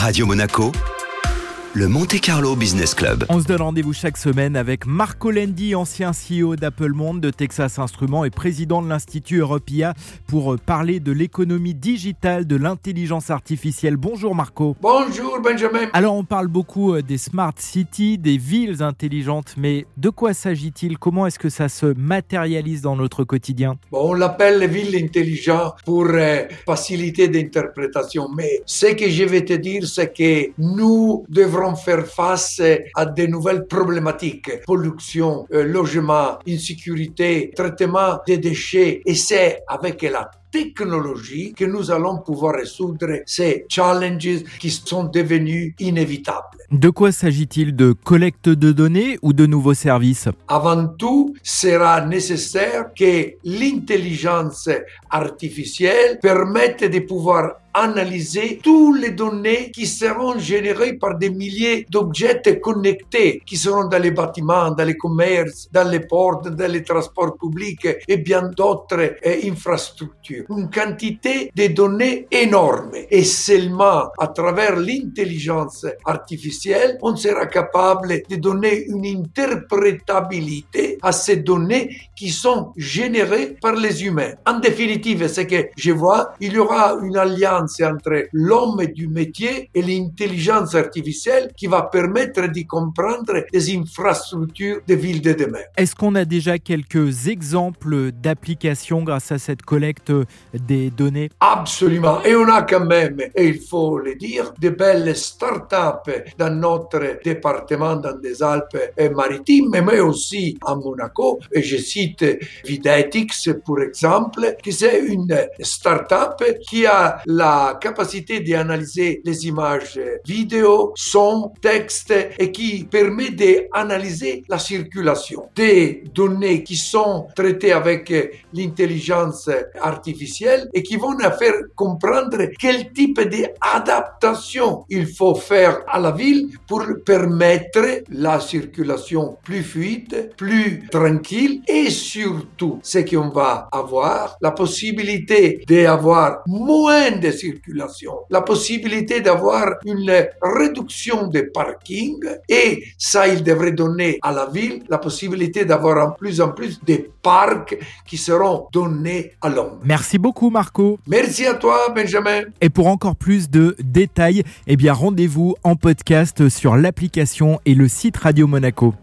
Radio Monaco, le Monte Carlo Business Club. On se donne rendez-vous chaque semaine avec Marco Lendi, ancien CEO d'Apple Monde, de Texas Instruments et président de l'Institut Europia pour parler de l'économie digitale, de l'intelligence artificielle. Bonjour Marco. Bonjour Benjamin. Alors on parle beaucoup euh, des smart cities, des villes intelligentes, mais de quoi s'agit-il? Comment est-ce que ça se matérialise dans notre quotidien? Bon, On l'appelle les villes intelligentes pour euh, faciliter d'interprétation, mais ce que je vais te dire, c'est que nous devrons faire face à de nouvelles problématiques, pollution, euh, logement, insécurité, traitement des déchets. Et c'est avec la technologie que nous allons pouvoir résoudre ces challenges qui sont devenus inévitables. De quoi s'agit-il De collecte de données ou de nouveaux services? Avant tout, sera nécessaire que l'intelligence artificielle permette de pouvoir analyser toutes les données qui seront générées par des milliers d'objets connectés qui seront dans les bâtiments, dans les commerces, dans les ports, dans les transports publics et bien d'autres eh, Une quantité de données énorme. Et seulement à travers l'intelligence artificielle, on sera capable de donner une interprétabilité à ces données qui sont générées par les humains. En définitive, ce que je vois, il y aura une alliance entre l'homme du métier et l'intelligence artificielle qui va permettre de comprendre les infrastructures des villes de demain. Est-ce qu'on a déjà quelques exemples d'applications grâce à cette collecte des données? Absolument. Et on a quand même, et il faut le dire, de belles start-up dans notre département, dans des Alpes maritimes, mais aussi à Monaco. Et je cite Videtix, pour exemple, qui c'est une start-up qui a la capacité d'analyser les images vidéo, son, texte et qui permet d'analyser la circulation des données qui sont traitées avec l'intelligence artificielle et qui vont faire comprendre quel type d'adaptation il faut faire à la ville pour permettre la circulation plus fluide, plus tranquille et surtout ce qu'on va avoir, la possibilité d'avoir moins de circulation, la possibilité d'avoir une réduction des parkings et ça, il devrait donner à la ville la possibilité d'avoir en plus en plus des parcs qui seront donnés à l'homme. Merci beaucoup Marco. Merci à toi Benjamin. Et pour encore plus de détails, eh bien rendez-vous en podcast sur l'application et le site Radio Monaco.